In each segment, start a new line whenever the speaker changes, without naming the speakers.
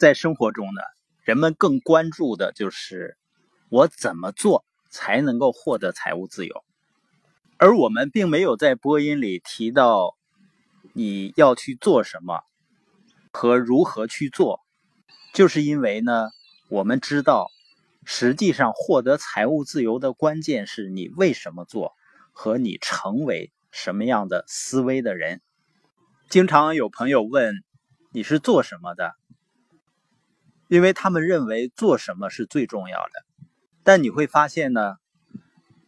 在生活中呢，人们更关注的就是我怎么做才能够获得财务自由，而我们并没有在播音里提到你要去做什么和如何去做，就是因为呢，我们知道，实际上获得财务自由的关键是你为什么做和你成为什么样的思维的人。经常有朋友问你是做什么的，因为他们认为做什么是最重要的。但你会发现呢，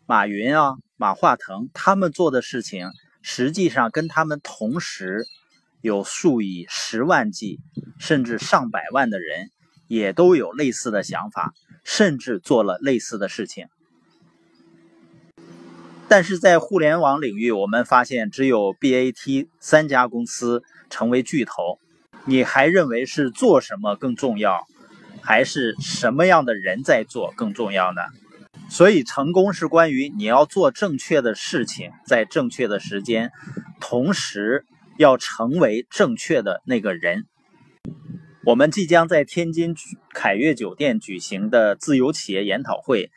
马云啊、马化腾他们做的事情，实际上跟他们同时有数以十万计甚至上百万的人，也都有类似的想法，甚至做了类似的事情。但是在互联网领域，我们发现只有 BAT 三家公司成为巨头。你还认为是做什么更重要，还是什么样的人在做更重要呢？所以，成功是关于你要做正确的事情，在正确的时间，同时要成为正确的那个人。我们即将在天津凯悦酒店举行的自由企业研讨会。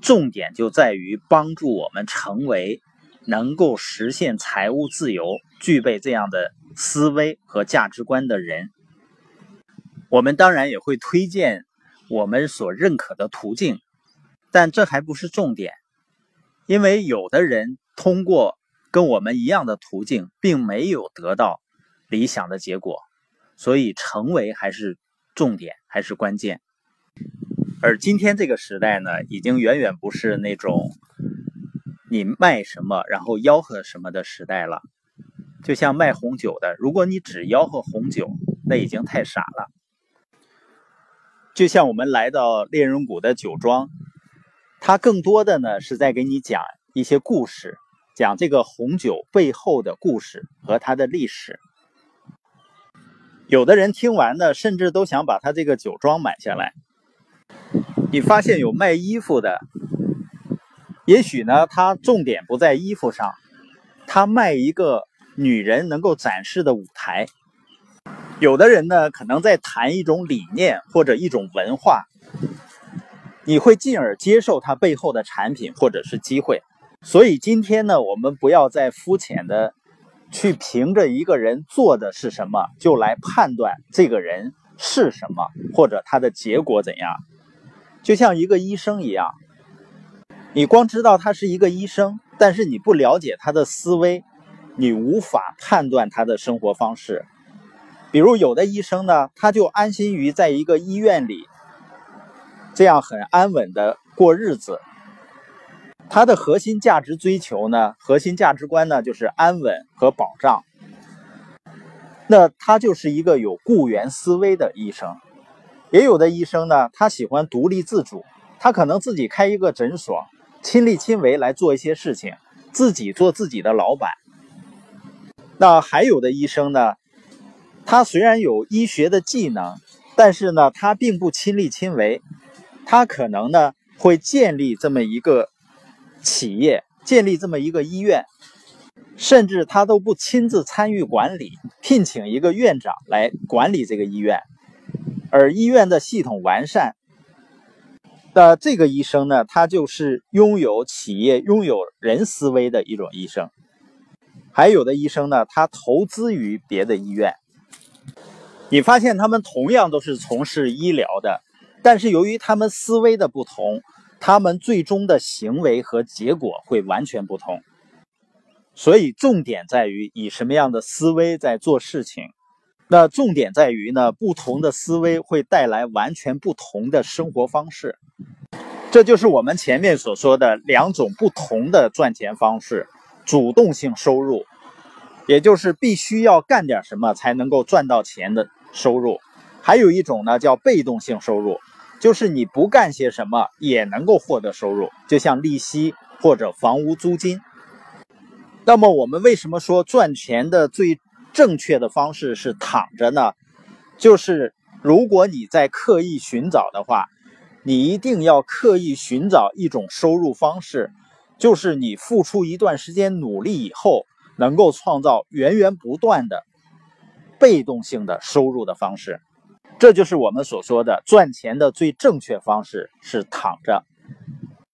重点就在于帮助我们成为能够实现财务自由、具备这样的思维和价值观的人。我们当然也会推荐我们所认可的途径，但这还不是重点，因为有的人通过跟我们一样的途径，并没有得到理想的结果，所以成为还是重点，还是关键。而今天这个时代呢，已经远远不是那种你卖什么然后吆喝什么的时代了。就像卖红酒的，如果你只吆喝红酒，那已经太傻了。就像我们来到猎人谷的酒庄，它更多的呢是在给你讲一些故事，讲这个红酒背后的故事和它的历史。有的人听完呢，甚至都想把他这个酒庄买下来。你发现有卖衣服的，也许呢，他重点不在衣服上，他卖一个女人能够展示的舞台。有的人呢，可能在谈一种理念或者一种文化，你会进而接受他背后的产品或者是机会。所以今天呢，我们不要再肤浅的去凭着一个人做的是什么，就来判断这个人是什么或者他的结果怎样。就像一个医生一样，你光知道他是一个医生，但是你不了解他的思维，你无法判断他的生活方式。比如有的医生呢，他就安心于在一个医院里，这样很安稳的过日子。他的核心价值追求呢，核心价值观呢，就是安稳和保障。那他就是一个有雇员思维的医生。也有的医生呢，他喜欢独立自主，他可能自己开一个诊所，亲力亲为来做一些事情，自己做自己的老板。那还有的医生呢，他虽然有医学的技能，但是呢，他并不亲力亲为，他可能呢会建立这么一个企业，建立这么一个医院，甚至他都不亲自参与管理，聘请一个院长来管理这个医院。而医院的系统完善的这个医生呢，他就是拥有企业、拥有人思维的一种医生。还有的医生呢，他投资于别的医院。你发现他们同样都是从事医疗的，但是由于他们思维的不同，他们最终的行为和结果会完全不同。所以重点在于以什么样的思维在做事情。那重点在于呢，不同的思维会带来完全不同的生活方式，这就是我们前面所说的两种不同的赚钱方式：主动性收入，也就是必须要干点什么才能够赚到钱的收入；还有一种呢，叫被动性收入，就是你不干些什么也能够获得收入，就像利息或者房屋租金。那么我们为什么说赚钱的最？正确的方式是躺着呢，就是如果你在刻意寻找的话，你一定要刻意寻找一种收入方式，就是你付出一段时间努力以后，能够创造源源不断的被动性的收入的方式。这就是我们所说的赚钱的最正确方式是躺着。